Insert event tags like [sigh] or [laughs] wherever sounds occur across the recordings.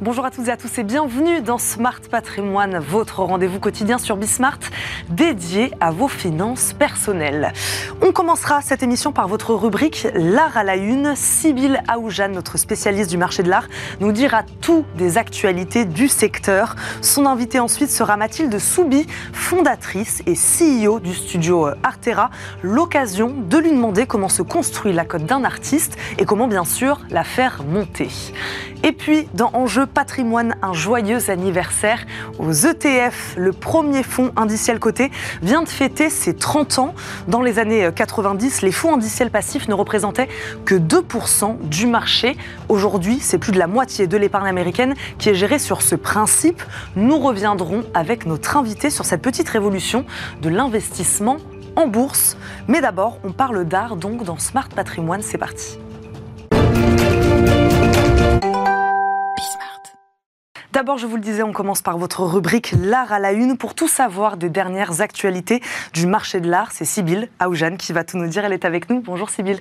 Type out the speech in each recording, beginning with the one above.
Bonjour à toutes et à tous et bienvenue dans Smart Patrimoine, votre rendez-vous quotidien sur Bismart dédié à vos finances personnelles. On commencera cette émission par votre rubrique L'art à la une. Sybille Aoujane, notre spécialiste du marché de l'art, nous dira tout des actualités du secteur. Son invité ensuite sera Mathilde Soubi, fondatrice et CEO du studio Artera. L'occasion de lui demander comment se construit la cote d'un artiste et comment bien sûr la faire monter. Et puis, dans Enjeu patrimoine, un joyeux anniversaire aux ETF. Le premier fonds indiciel coté vient de fêter ses 30 ans. Dans les années 90, les fonds indiciels passifs ne représentaient que 2% du marché. Aujourd'hui, c'est plus de la moitié de l'épargne américaine qui est gérée sur ce principe. Nous reviendrons avec notre invité sur cette petite révolution de l'investissement en bourse. Mais d'abord, on parle d'art donc dans Smart Patrimoine. C'est parti. D'abord, je vous le disais, on commence par votre rubrique L'art à la une. Pour tout savoir des dernières actualités du marché de l'art, c'est Sybille Aoujane qui va tout nous dire. Elle est avec nous. Bonjour Sybille.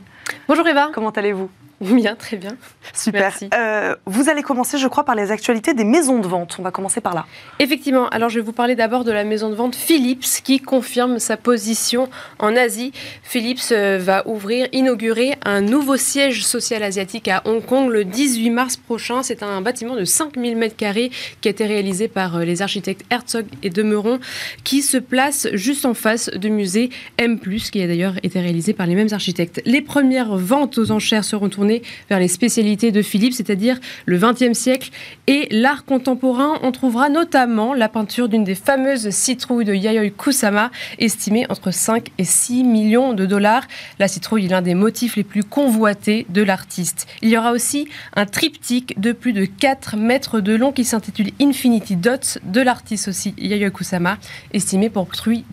Bonjour Eva. Comment allez-vous? [laughs] Bien, très bien. Super. Euh, vous allez commencer, je crois, par les actualités des maisons de vente. On va commencer par là. Effectivement. Alors, je vais vous parler d'abord de la maison de vente Philips qui confirme sa position en Asie. Philips euh, va ouvrir, inaugurer un nouveau siège social asiatique à Hong Kong le 18 mars prochain. C'est un bâtiment de 5000 m2 qui a été réalisé par euh, les architectes Herzog et Demeron qui se place juste en face du musée M+, qui a d'ailleurs été réalisé par les mêmes architectes. Les premières ventes aux enchères seront tournées vers les spécialités de Philippe, c'est-à-dire le XXe siècle et l'art contemporain. On trouvera notamment la peinture d'une des fameuses citrouilles de Yayoi Kusama, estimée entre 5 et 6 millions de dollars. La citrouille est l'un des motifs les plus convoités de l'artiste. Il y aura aussi un triptyque de plus de 4 mètres de long qui s'intitule Infinity Dots de l'artiste aussi Yayoi Kusama, estimé pour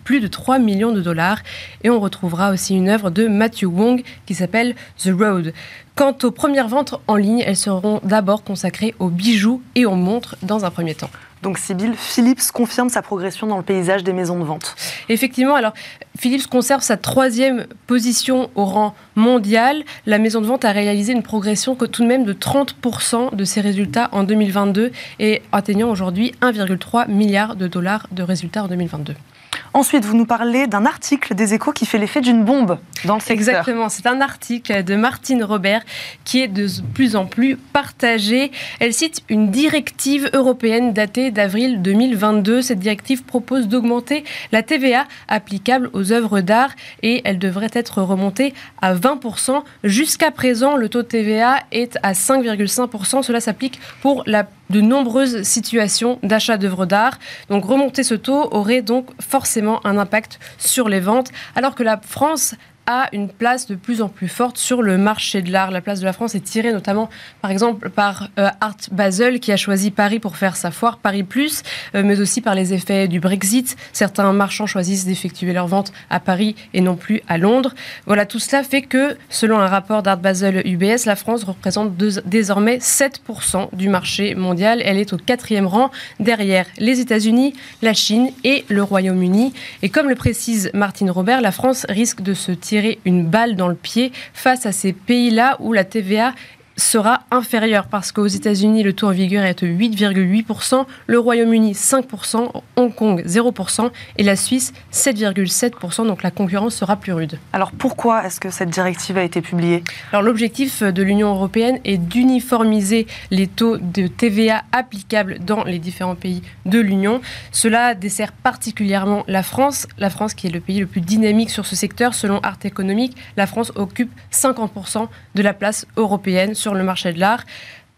plus de 3 millions de dollars. Et on retrouvera aussi une œuvre de Matthew Wong qui s'appelle The Road. Quant aux premières ventes en ligne, elles seront d'abord consacrées aux bijoux et aux montres dans un premier temps. Donc Sybille, Philips confirme sa progression dans le paysage des maisons de vente. Effectivement, alors Philips conserve sa troisième position au rang mondial. La maison de vente a réalisé une progression tout de même de 30% de ses résultats en 2022 et atteignant aujourd'hui 1,3 milliard de dollars de résultats en 2022. Ensuite, vous nous parlez d'un article des échos qui fait l'effet d'une bombe dans le secteur. Exactement, c'est un article de Martine Robert qui est de plus en plus partagé. Elle cite une directive européenne datée d'avril 2022. Cette directive propose d'augmenter la TVA applicable aux œuvres d'art et elle devrait être remontée à 20%. Jusqu'à présent, le taux de TVA est à 5,5%. Cela s'applique pour la de nombreuses situations d'achat d'œuvres d'art. Donc remonter ce taux aurait donc forcément un impact sur les ventes, alors que la France a une place de plus en plus forte sur le marché de l'art. La place de la France est tirée notamment, par exemple, par euh, Art Basel, qui a choisi Paris pour faire sa foire Paris Plus, euh, mais aussi par les effets du Brexit. Certains marchands choisissent d'effectuer leurs ventes à Paris et non plus à Londres. Voilà, tout cela fait que, selon un rapport d'Art Basel UBS, la France représente désormais 7% du marché mondial. Elle est au quatrième rang, derrière les États-Unis, la Chine et le Royaume-Uni. Et comme le précise Martine Robert, la France risque de se tirer une balle dans le pied face à ces pays-là où la TVA sera inférieur parce qu'aux États-Unis, le taux en vigueur est de 8,8%, le Royaume-Uni 5%, Hong Kong 0% et la Suisse 7,7%. Donc la concurrence sera plus rude. Alors pourquoi est-ce que cette directive a été publiée? Alors l'objectif de l'Union européenne est d'uniformiser les taux de TVA applicables dans les différents pays de l'Union. Cela dessert particulièrement la France, la France qui est le pays le plus dynamique sur ce secteur. Selon Art Économique, la France occupe 50% de la place européenne sur le marché de l'art.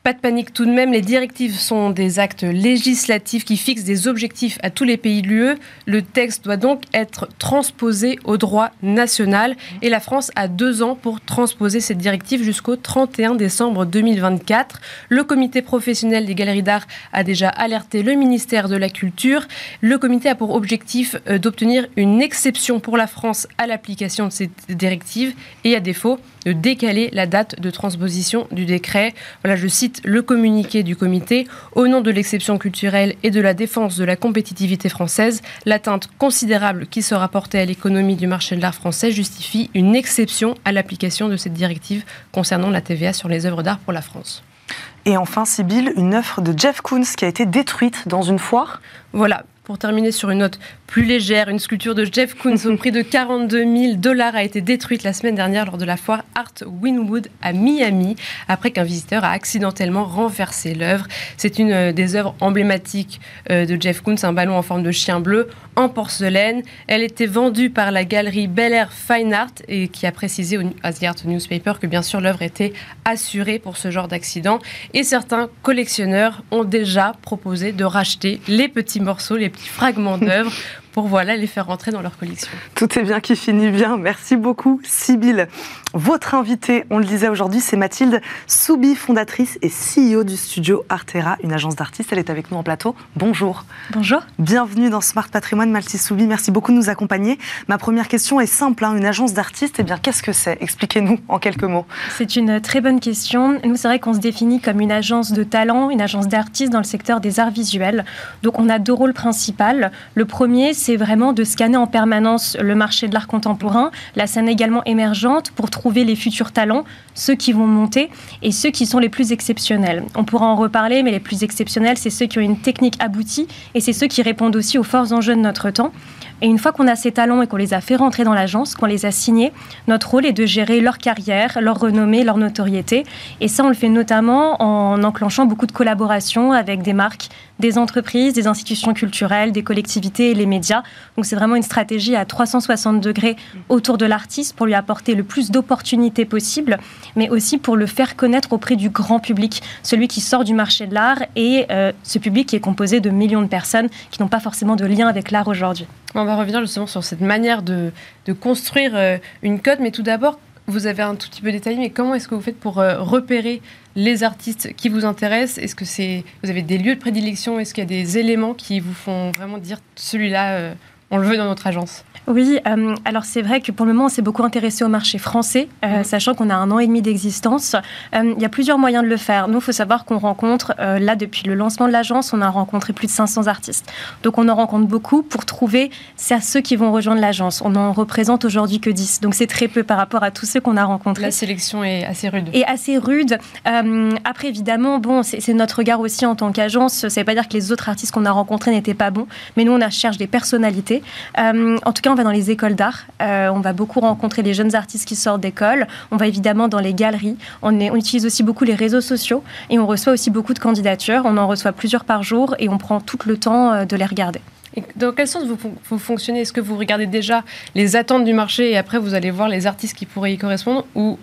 Pas de panique tout de même, les directives sont des actes législatifs qui fixent des objectifs à tous les pays de l'UE. Le texte doit donc être transposé au droit national et la France a deux ans pour transposer cette directive jusqu'au 31 décembre 2024. Le comité professionnel des galeries d'art a déjà alerté le ministère de la Culture. Le comité a pour objectif euh, d'obtenir une exception pour la France à l'application de cette directive et à défaut de décaler la date de transposition du décret. Voilà, je cite le communiqué du comité. Au nom de l'exception culturelle et de la défense de la compétitivité française, l'atteinte considérable qui sera portée à l'économie du marché de l'art français justifie une exception à l'application de cette directive concernant la TVA sur les œuvres d'art pour la France. Et enfin, Sibylle, une œuvre de Jeff Koons qui a été détruite dans une foire. Voilà, pour terminer sur une note plus légère, une sculpture de Jeff Koons au prix de 42 000 dollars a été détruite la semaine dernière lors de la foire Art Winwood à Miami, après qu'un visiteur a accidentellement renversé l'œuvre. C'est une euh, des œuvres emblématiques euh, de Jeff Koons, un ballon en forme de chien bleu en porcelaine. Elle était vendue par la galerie Bel Air Fine Art et qui a précisé au Art Newspaper que bien sûr l'œuvre était assurée pour ce genre d'accident. Et certains collectionneurs ont déjà proposé de racheter les petits morceaux, les fragments d'œuvres [laughs] pour voilà, les faire rentrer dans leur collection. Tout est bien qui finit bien. Merci beaucoup, Sybille. Votre invitée, on le disait aujourd'hui, c'est Mathilde Soubi, fondatrice et CEO du studio Artera, une agence d'artistes. Elle est avec nous en plateau. Bonjour. Bonjour. Bienvenue dans Smart Patrimoine, Mathilde Soubi. Merci beaucoup de nous accompagner. Ma première question est simple. Hein. Une agence d'artistes, eh bien, qu'est-ce que c'est? Expliquez-nous en quelques mots. C'est une très bonne question. Nous, c'est vrai qu'on se définit comme une agence de talent, une agence d'artistes dans le secteur des arts visuels. Donc, on a deux rôles principaux. Le premier, c'est c'est vraiment de scanner en permanence le marché de l'art contemporain, la scène également émergente, pour trouver les futurs talents, ceux qui vont monter et ceux qui sont les plus exceptionnels. On pourra en reparler, mais les plus exceptionnels, c'est ceux qui ont une technique aboutie et c'est ceux qui répondent aussi aux forts enjeux de notre temps. Et une fois qu'on a ces talents et qu'on les a fait rentrer dans l'agence, qu'on les a signés, notre rôle est de gérer leur carrière, leur renommée, leur notoriété. Et ça, on le fait notamment en enclenchant beaucoup de collaborations avec des marques des entreprises, des institutions culturelles, des collectivités et les médias. Donc c'est vraiment une stratégie à 360 degrés autour de l'artiste pour lui apporter le plus d'opportunités possibles, mais aussi pour le faire connaître auprès du grand public, celui qui sort du marché de l'art et euh, ce public qui est composé de millions de personnes qui n'ont pas forcément de lien avec l'art aujourd'hui. Va revenir justement sur cette manière de, de construire euh, une code, mais tout d'abord, vous avez un tout petit peu détaillé, mais comment est-ce que vous faites pour euh, repérer les artistes qui vous intéressent? Est-ce que c'est vous avez des lieux de prédilection? Est-ce qu'il y a des éléments qui vous font vraiment dire celui-là, euh, on le veut dans notre agence oui, euh, alors c'est vrai que pour le moment, on s'est beaucoup intéressé au marché français, euh, mhm. sachant qu'on a un an et demi d'existence. Euh, il y a plusieurs moyens de le faire. Nous, il faut savoir qu'on rencontre, là, depuis le lancement de l'agence, on a rencontré plus de 500 artistes. Donc, on en rencontre beaucoup pour trouver ceux qui vont rejoindre l'agence. On n'en représente aujourd'hui que 10. Donc, c'est très peu par rapport à tous ceux qu'on a rencontrés. La sélection est assez rude. Et assez rude. après, évidemment, bon, c'est notre regard aussi en tant qu'agence. Ça ne veut pas dire que les autres artistes qu'on a rencontrés n'étaient pas bons, mais nous, on cherche des personnalités. En tout cas, on va dans les écoles d'art. Euh, on va beaucoup rencontrer les jeunes artistes qui sortent d'école. On va évidemment dans les galeries. On, on, utilise aussi beaucoup les réseaux sociaux et on reçoit aussi beaucoup de candidatures. On en reçoit plusieurs par jour et on prend tout le temps euh, de les regarder. Et dans quel sens vous, vous fonctionnez? Est-ce que vous regardez déjà les attentes du marché et après vous allez voir les artistes qui pourraient y correspondre? Ou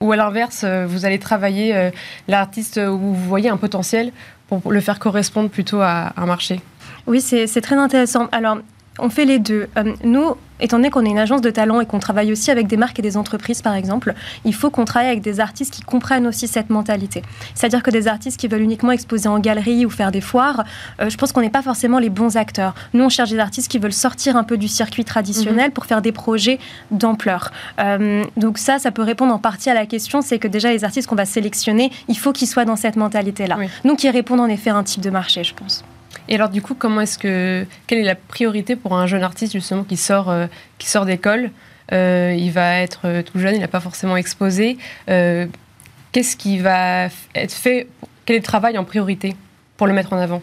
ou à l'inverse, euh, vous allez travailler l'artiste où vous voyez un potentiel pour le faire correspondre plutôt à un marché? Oui, c'est très intéressant. Alors, on fait les deux. Euh, nous, étant donné qu'on est une agence de talent et qu'on travaille aussi avec des marques et des entreprises, par exemple, il faut qu'on travaille avec des artistes qui comprennent aussi cette mentalité. C'est-à-dire que des artistes qui veulent uniquement exposer en galerie ou faire des foires, euh, je pense qu'on n'est pas forcément les bons acteurs. Nous, on cherche des artistes qui veulent sortir un peu du circuit traditionnel mhm. pour faire des projets d'ampleur. Euh, donc ça, ça peut répondre en partie à la question, c'est que déjà les artistes qu'on va sélectionner, il faut qu'ils soient dans cette mentalité-là. Donc qui répondent en effet à un type de marché, je pense. Et alors, du coup, comment est-ce que quelle est la priorité pour un jeune artiste justement qui sort euh, qui sort d'école? Euh, Il va être euh, tout jeune, il n'a pas forcément exposé. Qu'est-ce qui va être fait Quel est le travail en priorité pour le mettre en avant?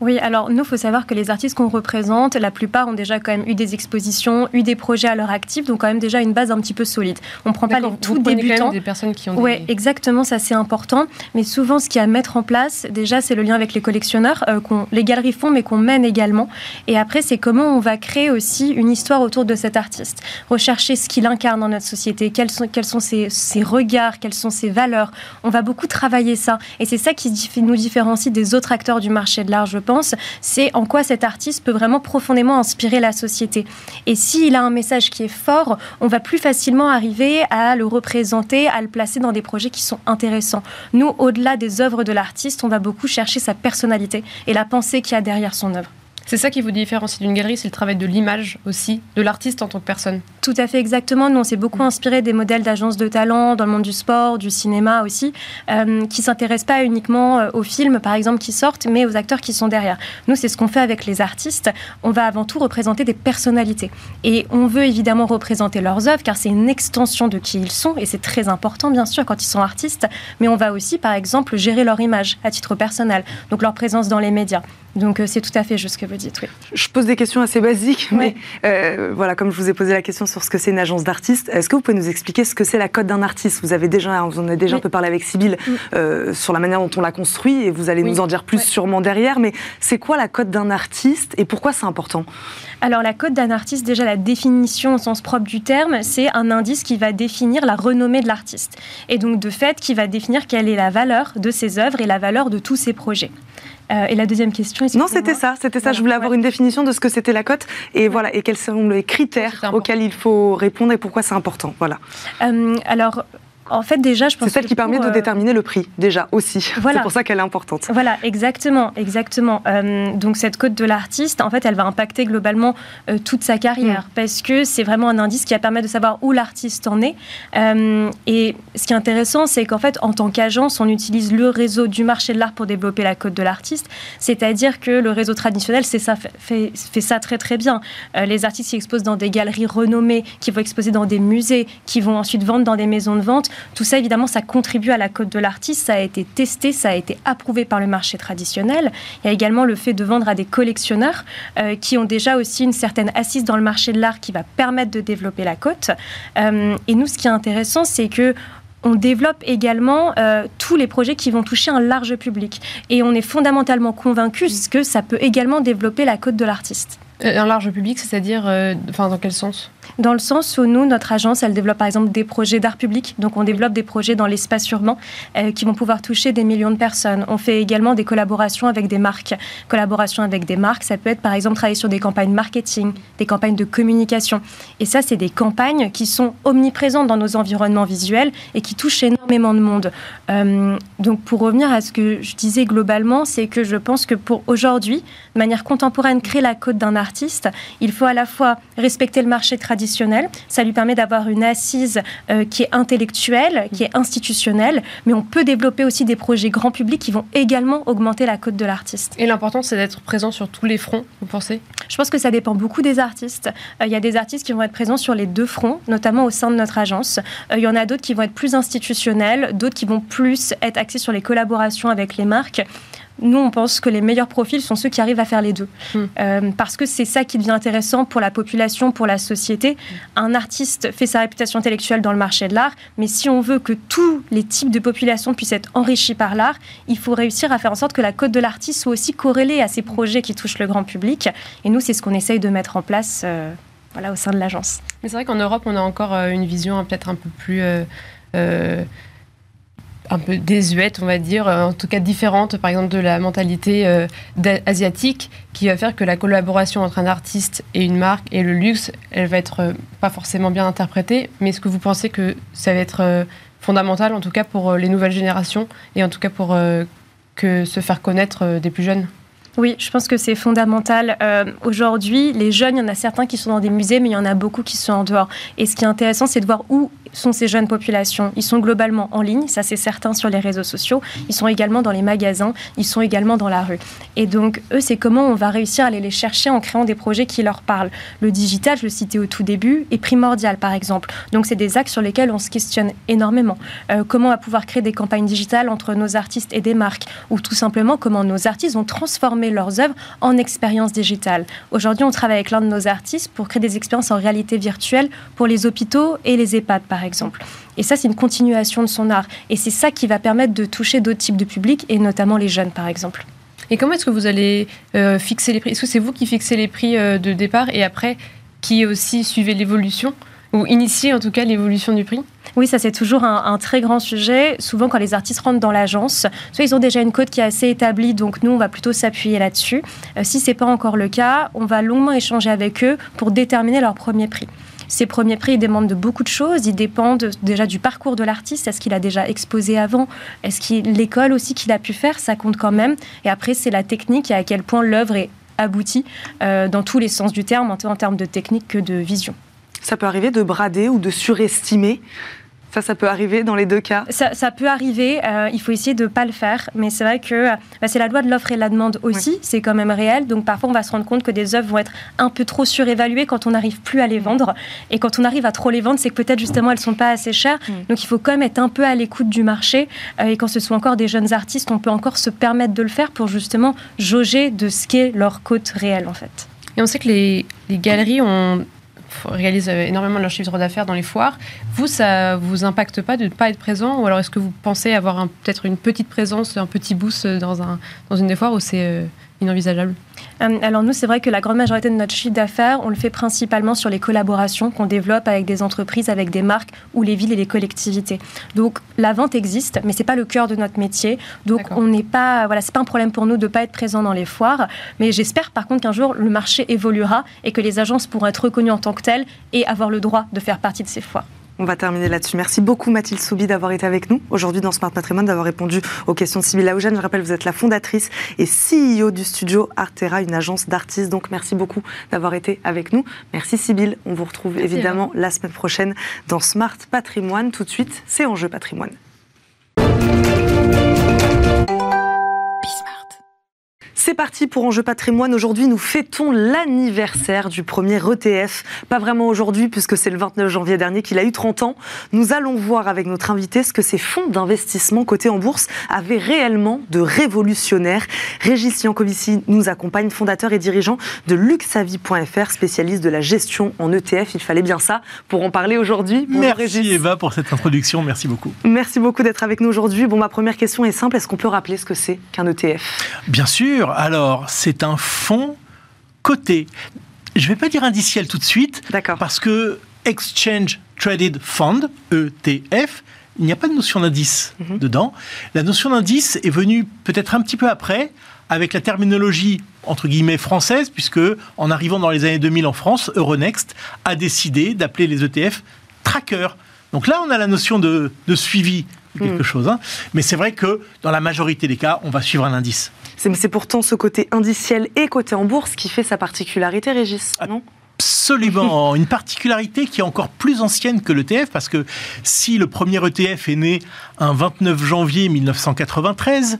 Oui, alors nous, il faut savoir que les artistes qu'on représente, la plupart ont déjà quand même eu des expositions, eu des projets à leur actif, donc quand même déjà une base un petit peu solide. On ne prend pas les tout débutants. Quand même des personnes qui ont. Oui, exactement, ça c'est important. Mais souvent, ce qu'il y a à mettre en place, déjà, c'est le lien avec les collectionneurs, euh, qu'on les galeries font, mais qu'on mène également. Et après, c'est comment on va créer aussi une histoire autour de cet artiste. Rechercher ce qu'il incarne dans notre société, quels sont, quels sont ses, ses, regards, quelles sont ses valeurs. On va beaucoup travailler ça. Et c'est ça qui nous différencie des autres acteurs du marché de l'art, je pense, c'est en quoi cet artiste peut vraiment profondément inspirer la société. Et s'il a un message qui est fort, on va plus facilement arriver à le représenter, à le placer dans des projets qui sont intéressants. Nous, au-delà des œuvres de l'artiste, on va beaucoup chercher sa personnalité et la pensée qu'il y a derrière son œuvre. C'est ça qui vous différencie d'une galerie, c'est le travail de l'image aussi, de l'artiste en tant que personne. Tout à fait exactement. Nous, on s'est beaucoup inspiré des modèles d'agences de talent dans le monde du sport, du cinéma aussi, euh, qui s'intéressent pas uniquement euh, aux films, par exemple, qui sortent, mais aux acteurs qui sont derrière. Nous, c'est ce qu'on fait avec les artistes. On va avant tout représenter des personnalités. Et on veut évidemment représenter leurs œuvres, car c'est une extension de qui ils sont, et c'est très important, bien sûr, quand ils sont artistes. Mais on va aussi, par exemple, gérer leur image à titre personnel, donc leur présence dans les médias. Donc euh, c'est tout à fait juste que vous dites. Oui. Je pose des questions assez basiques, mais euh, voilà, comme je vous ai posé la question sur ce que c'est une agence d'artistes, est-ce que vous pouvez nous expliquer ce que c'est la cote d'un artiste? Vous avez déjà, vous en avez déjà un peu parlé avec Sybille euh, sur la manière dont on la construit, et vous allez nous en dire plus sûrement derrière. Mais c'est quoi la cote d'un artiste et pourquoi c'est important? Alors la cote d'un artiste, déjà la définition au sens propre du terme, c'est un indice qui va définir la renommée de l'artiste. Et donc de fait, qui va définir quelle est la valeur de ses œuvres et la valeur de tous ses projets. Euh, et la deuxième question Non, c'était ça, c'était ça. je voulais avoir une définition de ce que c'était la cote et voilà et quels sont les critères auxquels il faut répondre et pourquoi c'est important. Voilà. Euh, alors en fait, déjà, je pense. C'est celle qui permet de euh, déterminer le prix, déjà aussi. [laughs] Voilà. C'est pour ça qu'elle est importante. Voilà, exactement, exactement. Euh, donc cette cote de l'artiste, en fait, elle va impacter globalement euh, toute sa carrière mm. parce que c'est vraiment un indice qui va permettre de savoir où l'artiste en est. et ce qui est intéressant, c'est qu'en fait, en tant qu'agence, on utilise le réseau du marché de l'art pour développer la cote de l'artiste. C'est-à-dire que le réseau traditionnel, c'est ça, fait, fait, ça très très bien. les artistes qui exposent dans des galeries renommées, qui vont exposer dans des musées, qui vont ensuite vendre dans des maisons de vente tout ça, évidemment, ça contribue à la cote de l'artiste. Ça a été testé, ça a été approuvé par le marché traditionnel. Il y a également le fait de vendre à des collectionneurs euh, qui ont déjà aussi une certaine assise dans le marché de l'art qui va permettre de développer la cote. Euh, et nous, ce qui est intéressant, c'est que on développe également euh, tous les projets qui vont toucher un large public. Et on est fondamentalement convaincus que ça peut également développer la cote de l'artiste. Un large public, c'est-à-dire, enfin, dans quel sens? Dans le sens où nous, notre agence, elle développe par exemple des projets d'art public. Donc on développe des projets dans l'espace urbain euh, qui vont pouvoir toucher des millions de personnes. On fait également des collaborations avec des marques. Collaboration avec des marques, ça peut être par exemple travailler sur des campagnes marketing, des campagnes de communication. Et ça, c'est des campagnes qui sont omniprésentes dans nos environnements visuels et qui touchent énormément de monde. Euh, donc pour revenir à ce que je disais globalement, c'est que je pense que pour aujourd'hui, de manière contemporaine, créer la cote d'un artiste, il faut à la fois respecter le marché traditionnel ça lui permet d'avoir une assise euh, qui est intellectuelle, qui est institutionnelle, mais on peut développer aussi des projets grand public qui vont également augmenter la cote de l'artiste. Et l'important, c'est d'être présent sur tous les fronts, vous pensez? Je pense que ça dépend beaucoup des artistes. Euh, il y a des artistes qui vont être présents sur les deux fronts, notamment au sein de notre agence. Euh, il y en a d'autres qui vont être plus institutionnels, d'autres qui vont plus être axés sur les collaborations avec les marques. Nous, on pense que les meilleurs profils sont ceux qui arrivent à faire les deux. Hmm. Euh, parce que c'est ça qui devient intéressant pour la population, pour la société. Un artiste fait sa réputation intellectuelle dans le marché de l'art, mais si on veut que tous les types de populations puissent être enrichis par l'art, il faut réussir à faire en sorte que la cote de l'artiste soit aussi corrélée à ces projets qui touchent le grand public. Et nous, c'est ce qu'on essaye de mettre en place euh, voilà, au sein de l'agence. Mais c'est vrai qu'en Europe, on a encore euh, une vision peut-être un peu plus un peu désuète, on va dire, euh, en tout cas différente, par exemple, de la mentalité euh, asiatique, qui va faire que la collaboration entre un artiste et une marque et le luxe, elle va être euh, pas forcément bien interprétée. Mais est-ce que vous pensez que ça va être fondamental, en tout cas pour les nouvelles générations, et en tout cas pour que se faire connaître des plus jeunes? Oui, je pense que c'est fondamental. Aujourd'hui, les jeunes, il y en a certains qui sont dans des musées, mais il y en a beaucoup qui sont en dehors. Et ce qui est intéressant, c'est de voir où sont ces jeunes populations Ils sont globalement en ligne, ça c'est certain sur les réseaux sociaux. Ils sont également dans les magasins, ils sont également dans la rue. Et donc, eux, c'est comment on va réussir à aller les chercher en créant des projets qui leur parlent. Le digital, je le citais au tout début, est primordial, par exemple. Donc, c'est des axes sur lesquels on se questionne énormément. Euh, comment on va pouvoir créer des campagnes digitales entre nos artistes et des marques? Ou tout simplement, comment nos artistes vont transformer leurs œuvres en expériences digitales. Aujourd'hui, on travaille avec l'un de nos artistes pour créer des expériences en réalité virtuelle pour les hôpitaux et les EHPAD, par exemple. Et ça, c'est une continuation de son art. Et c'est ça qui va permettre de toucher d'autres types de publics, et notamment les jeunes, par exemple. Et comment est-ce que vous allez euh, fixer les prix? Est-ce que c'est vous qui fixez les prix euh, de départ et après qui aussi suivez l'évolution? Ou initiez en tout cas l'évolution du prix? Oui, ça c'est toujours un, très grand sujet. Souvent, quand les artistes rentrent dans l'agence, soit ils ont déjà une cote qui est assez établie, donc nous on va plutôt s'appuyer là-dessus. Euh, si c'est pas encore le cas, on va longuement échanger avec eux pour déterminer leur premier prix. Ces premiers prix, ils demandent de beaucoup de choses. Ils dépendent déjà du parcours de l'artiste. Est-ce qu'il a déjà exposé avant? Est-ce qu'il l'école aussi qu'il a pu faire? Ça compte quand même. Et après, c'est la technique et à quel point l'œuvre est abouti dans tous les sens du terme, en termes de technique que de vision. Ça peut arriver de brader ou de surestimer ça, ça peut arriver dans les deux cas? Ça, peut arriver. Euh, il faut essayer de ne pas le faire. Mais c'est vrai que bah, c'est la loi de l'offre et de la demande aussi. C'est quand même réel. Donc parfois, on va se rendre compte que des œuvres vont être un peu trop surévaluées quand on n'arrive plus à les vendre. Et quand on arrive à trop les vendre, c'est que peut-être justement elles ne sont pas assez chères. Mm. Donc il faut quand même être un peu à l'écoute du marché. Euh, et quand ce sont encore des jeunes artistes, on peut encore se permettre de le faire pour justement jauger de ce qu'est leur cote réelle en fait. Et on sait que les, les galeries ont réalisent euh, énormément de leur chiffre d'affaires dans les foires. Vous, ça vous impacte pas de ne pas être présent Ou alors est-ce que vous pensez avoir peut-être une petite présence, un petit boost dans, un, dans une des foires ou c'est euh, inenvisageable euh, alors nous, c'est vrai que la grande majorité de notre chiffre d'affaires, on le fait principalement sur les collaborations qu'on développe avec des entreprises, avec des marques ou les villes et les collectivités. Donc la vente existe, mais c'est pas le cœur de notre métier. Donc on n'est pas, voilà, c'est pas un problème pour nous de pas être présent dans les foires. Mais j'espère par contre qu'un jour le marché évoluera et que les agences pourront être reconnues en tant que telles et avoir le droit de faire partie de ces foires. On va terminer là-dessus. Merci beaucoup Mathilde Soubi d'avoir été avec nous aujourd'hui dans Smart Patrimoine, d'avoir répondu aux questions de Sybille Laougène. Je rappelle, vous êtes la fondatrice et CEO du studio Artera, une agence d'artistes. Donc merci beaucoup d'avoir été avec nous. Merci Sybille. On vous retrouve évidemment la semaine prochaine dans Smart Patrimoine. Tout de suite, c'est Enjeu Patrimoine. C'est parti pour Enjeu Patrimoine. Aujourd'hui, nous fêtons l'anniversaire du premier ETF. Pas vraiment aujourd'hui, puisque c'est le 29 janvier dernier qu'il a eu 30 ans. Nous allons voir avec notre invité ce que ces fonds d'investissement cotés en bourse avaient réellement de révolutionnaire. Régis Yankovici nous accompagne, fondateur et dirigeant de luxavi.fr, spécialiste de la gestion en ETF. Il fallait bien ça pour en parler aujourd'hui. Merci Eva pour cette introduction. Merci beaucoup. Merci beaucoup d'être avec nous aujourd'hui. Bon, ma première question est simple. Est-ce qu'on peut rappeler ce que c'est qu'un ETF Bien sûr. Alors, c'est un fonds coté. Je ne vais pas dire indiciel tout de suite, parce que Exchange Traded Fund, ETF, il n'y a pas de notion d'indice mhm. dedans. La notion d'indice est venue peut-être un petit peu après, avec la terminologie entre guillemets française, puisque en arrivant dans les années 2000 en France, Euronext a décidé d'appeler les ETF trackers. Donc là, on a la notion de, suivi de quelque mhm. chose. Hein. Mais c'est vrai que dans la majorité des cas, on va suivre un indice. C'est pourtant ce côté indiciel et côté en bourse qui fait sa particularité, Régis, non? Absolument, [laughs] une particularité qui est encore plus ancienne que l'ETF, parce que si le premier ETF est né un 29 janvier 1993,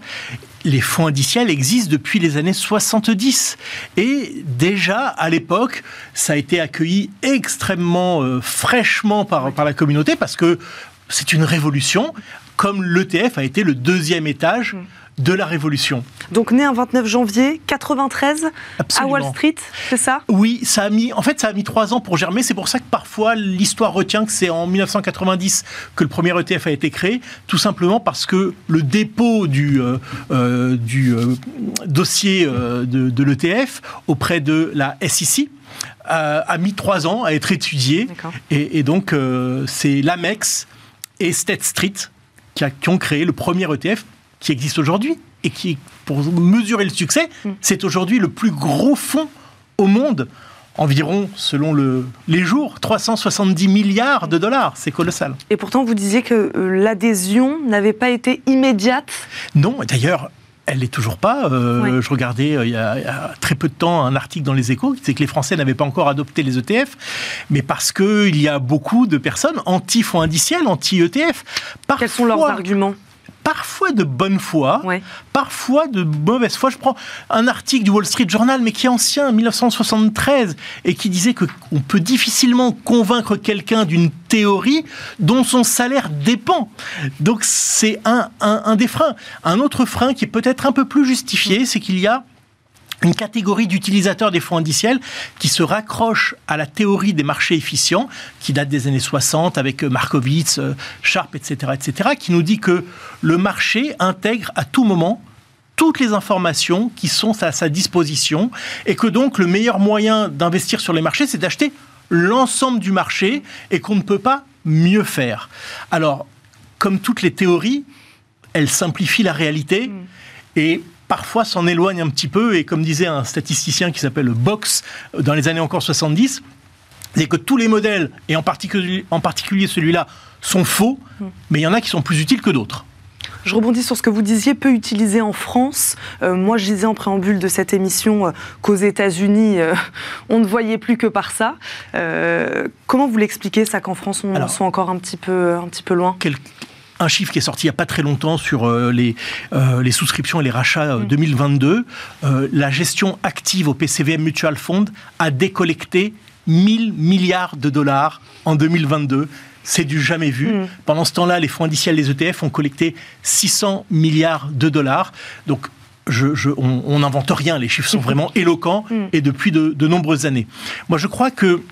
les fonds indiciels existent depuis les années 70. Et déjà, à l'époque, ça a été accueilli extrêmement euh, fraîchement par, par la communauté, parce que c'est une révolution, comme l'ETF a été le deuxième étage. Mm de la Révolution. Donc né un 29 janvier 93 à Wall Street, c'est ça? Oui, ça a mis, en fait, ça a mis trois ans pour germer. C'est pour ça que parfois l'histoire retient que c'est en 1990 que le premier ETF a été créé, tout simplement parce que le dépôt du, euh, euh, du euh, dossier de, de l'ETF auprès de la SEC a mis trois ans à être étudié. Et, et, donc, c'est l'Amex et State Street qui, qui ont créé le premier ETF qui existe aujourd'hui et qui, pour mesurer le succès, mm. c'est aujourd'hui le plus gros fonds au monde environ, selon le, les jours, 370 milliards de dollars. C'est colossal. Et pourtant, vous disiez que euh, l'adhésion n'avait pas été immédiate Non, d'ailleurs, elle n'est toujours pas. Euh, je regardais euh, il, y a, très peu de temps un article dans les échos qui disait que les Français n'avaient pas encore adopté les ETF, mais parce qu'il y a beaucoup de personnes anti-fonds indiciels, anti-ETF. Quels sont leurs arguments? Parfois de bonne foi, parfois de mauvaise foi. Je prends un article du Wall Street Journal, mais qui est ancien, 1973, et qui disait qu'on peut difficilement convaincre quelqu'un d'une théorie dont son salaire dépend. Donc c'est un, un des freins. Un autre frein qui est peut-être un peu plus justifié, c'est qu'il y a une catégorie d'utilisateurs des fonds indiciels qui se raccroche à la théorie des marchés efficients, qui date des années 60 avec euh, Markowitz, euh, Sharp, etc., etc., qui nous dit que le marché intègre à tout moment toutes les informations qui sont à sa disposition et que donc le meilleur moyen d'investir sur les marchés, c'est d'acheter l'ensemble du marché et qu'on ne peut pas mieux faire. Alors, comme toutes les théories, elles simplifient la réalité mmh. et parfois s'en éloigne un petit peu, et comme disait un statisticien qui s'appelle Box dans les années encore 70, c'est que tous les modèles, et en particulier, en particulier celui-là, sont faux, mm. mais il y en a qui sont plus utiles que d'autres. Je rebondis sur ce que vous disiez, peu utilisé en France. Euh, moi, je disais en préambule de cette émission euh, qu'aux États-Unis, euh, [laughs] on ne voyait plus que par ça. comment vous l'expliquez, ça, qu'en France, on soit encore un petit peu, un petit peu loin? Un chiffre qui est sorti il n'y a pas très longtemps sur les, les souscriptions et les rachats 2022. Mm. la gestion active au PCVM Mutual Fund a décollecté 1000 milliards de dollars en 2022 c'est du jamais vu. Mm. Pendant ce temps-là, les fonds indiciels, les ETF, ont collecté 600 milliards de dollars. Donc, on n'invente rien, les chiffres sont vraiment éloquents mm. et depuis de, nombreuses années. Moi, je crois que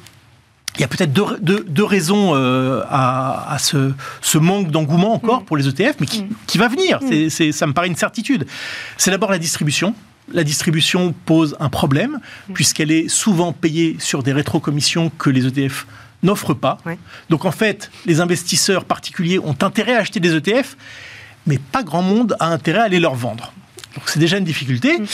il y a peut-être deux, raisons euh, à, ce, manque d'engouement encore mm. pour les ETF, mais qui, va venir. ça me paraît une certitude. C'est d'abord la distribution. La distribution pose un problème, puisqu'elle est souvent payée sur des rétrocommissions que les ETF n'offrent pas. Donc en fait, les investisseurs particuliers ont intérêt à acheter des ETF, mais pas grand monde a intérêt à aller leur vendre. Donc c'est déjà une difficulté. Mm.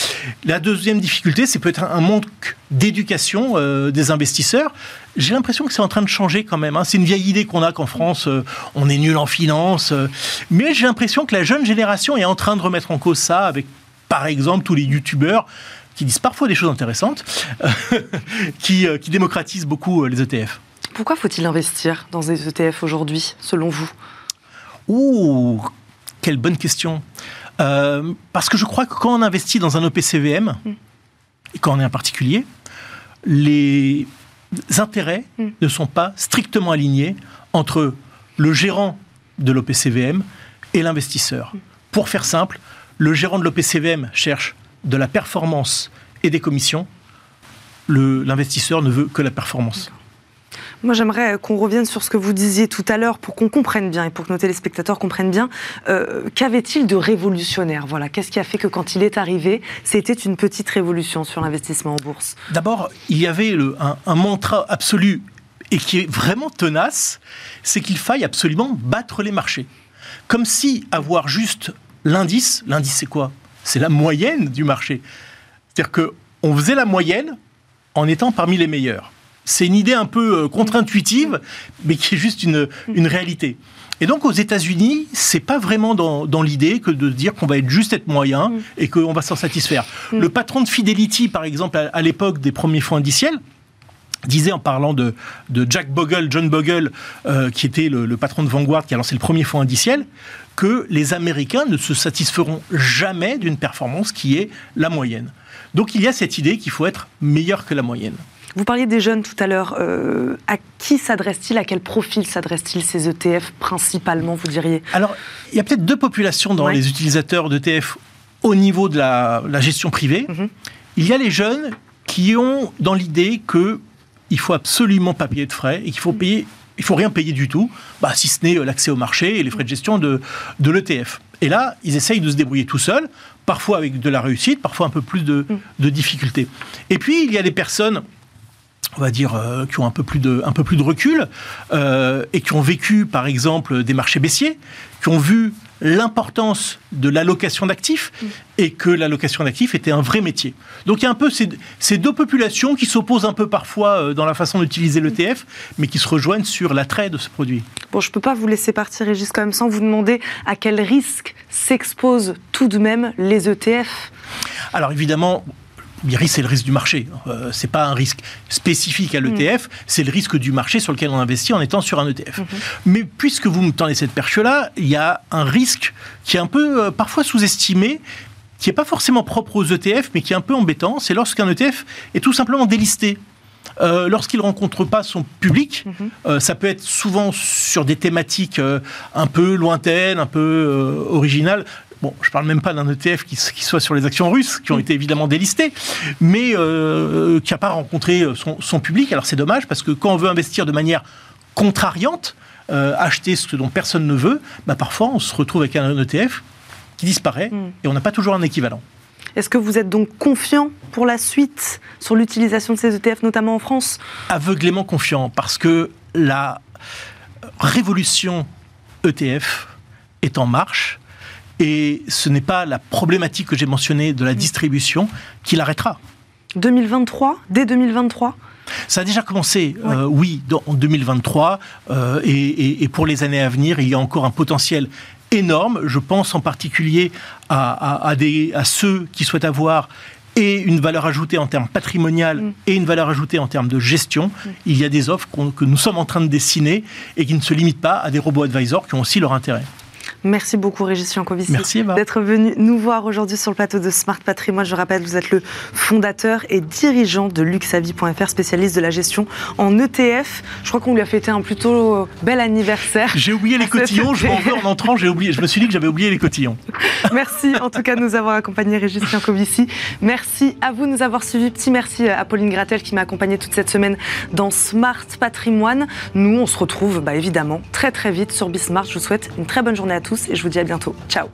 La deuxième difficulté, c'est peut-être un manque d'éducation euh, des investisseurs. J'ai l'impression que c'est en train de changer quand même. Hein. C'est une vieille idée qu'on a qu'en France, euh, on est nul en finance. Euh. mais j'ai l'impression que la jeune génération est en train de remettre en cause ça avec, par exemple, tous les youtubeurs qui disent parfois des choses intéressantes, [laughs] qui, qui démocratisent beaucoup les ETF. Pourquoi faut-il investir dans des ETF aujourd'hui, selon vous? Ouh, quelle bonne question. Euh, parce que je crois que quand on investit dans un OPCVM, mm. et quand on est un particulier, les intérêts mm. ne sont pas strictement alignés entre le gérant de l'OPCVM et l'investisseur. Mm. Pour faire simple, le gérant de l'OPCVM cherche de la performance et des commissions. L'investisseur ne veut que la performance. Moi, j'aimerais qu'on revienne sur ce que vous disiez tout à l'heure pour qu'on comprenne bien et pour que nos téléspectateurs comprennent bien. Euh, qu'avait-il de révolutionnaire? Voilà, qu'est-ce qui a fait que quand il est arrivé, c'était une petite révolution sur l'investissement en bourse? D'abord, il y avait un, un mantra absolu et qui est vraiment tenace, c'est qu'il faille absolument battre les marchés. Comme si avoir juste l'indice, l'indice c'est quoi? C'est la moyenne du marché. C'est-à-dire qu'on faisait la moyenne en étant parmi les meilleurs. C'est une idée un peu euh, contre-intuitive, mais qui est juste une, réalité. Et donc aux États-Unis, c'est pas vraiment dans, l'idée que de dire qu'on va être juste être moyen et qu'on va s'en satisfaire. Le patron de Fidelity, par exemple, à, l'époque des premiers fonds indiciels, disait en parlant de, Jack Bogle, John Bogle, euh, qui était le, patron de Vanguard, qui a lancé le premier fonds indiciel, que les Américains ne se satisferont jamais d'une performance qui est la moyenne. Donc il y a cette idée qu'il faut être meilleur que la moyenne. Vous parliez des jeunes tout à l'heure. Euh, à qui s'adresse-t-il À quel profil s'adresse-t-il ces ETF principalement, vous diriez? Alors, il y a peut-être deux populations dans les utilisateurs d'ETF au niveau de la, gestion privée. Mhm. Il y a les jeunes qui ont dans l'idée que il faut absolument pas payer de frais et qu'il faut payer, il faut rien payer du tout, bah, si ce n'est euh, l'accès au marché et les frais de gestion de, de l'ETF. Et là, ils essayent de se débrouiller tout seuls, parfois avec de la réussite, parfois un peu plus de, mm. de difficultés. Et puis, il y a des personnes on va dire, euh, qui ont un peu plus de, un peu plus de recul euh, et qui ont vécu, par exemple, des marchés baissiers, qui ont vu l'importance de l'allocation d'actifs mm. et que l'allocation d'actifs était un vrai métier. Donc il y a un peu ces, deux populations qui s'opposent un peu parfois euh, dans la façon d'utiliser l'ETF, mais qui se rejoignent sur l'attrait de ce produit. Bon, je ne peux pas vous laisser partir, Régis, quand même, sans vous demander à quel risque s'exposent tout de même les ETF alors évidemment, risque, c'est le risque du marché. Euh, c'est pas un risque spécifique à l'ETF, mm. c'est le risque du marché sur lequel on investit en étant sur un ETF. Mm-hmm. Mais puisque vous me tendez cette perche-là, il y a un risque qui est un peu euh, parfois sous-estimé, qui n'est pas forcément propre aux ETF, mais qui est un peu embêtant. C'est lorsqu'un ETF est tout simplement délisté. Euh, lorsqu'il ne rencontre pas son public, mm-hmm. euh, ça peut être souvent sur des thématiques un peu lointaines, un peu originales. Bon, je parle même pas d'un ETF qui, soit sur les actions russes, qui ont été évidemment délistées, mais euh, qui n'a pas rencontré euh, son, public. Alors c'est dommage parce que quand on veut investir de manière contrariante, euh, acheter ce dont personne ne veut, bah parfois on se retrouve avec un ETF qui disparaît mm. et on n'a pas toujours un équivalent. Est-ce que vous êtes donc confiant pour la suite sur l'utilisation de ces ETF, notamment en France? Aveuglément confiant, parce que la révolution ETF est en marche et ce n'est pas la problématique que j'ai mentionnée de la distribution qui l'arrêtera. 2023 Dès 2023 ça a déjà commencé, euh, oui, en 2023, euh, et, pour les années à venir, il y a encore un potentiel énorme. Je pense en particulier à, des, à ceux qui souhaitent avoir et une valeur ajoutée en termes patrimonial mm. et une valeur ajoutée en termes de gestion. Mm. Il y a des offres que nous sommes en train de dessiner et qui ne se limitent pas à des robots advisors qui ont aussi leur intérêt. Merci beaucoup Régis Jancovici Merci d'être venu nous voir aujourd'hui sur le plateau de Smart Patrimoine. Je rappelle, vous êtes le fondateur et dirigeant de luxavi.fr, spécialiste de la gestion en ETF. Je crois qu'on lui a fêté un plutôt bel anniversaire. J'ai oublié les [laughs] cotillons, je m'en veux en entrant, j'ai oublié, je me suis dit que j'avais oublié les cotillons. [laughs] Merci en tout cas de nous avoir accompagnés Régis Jancovici. Merci à vous de nous avoir suivis. Petit merci à Pauline Gratel qui m'a accompagné toute cette semaine dans Smart Patrimoine. Nous, on se retrouve bah, évidemment très très vite sur Bismart. Je vous souhaite une très bonne journée à et je vous dis à bientôt. Ciao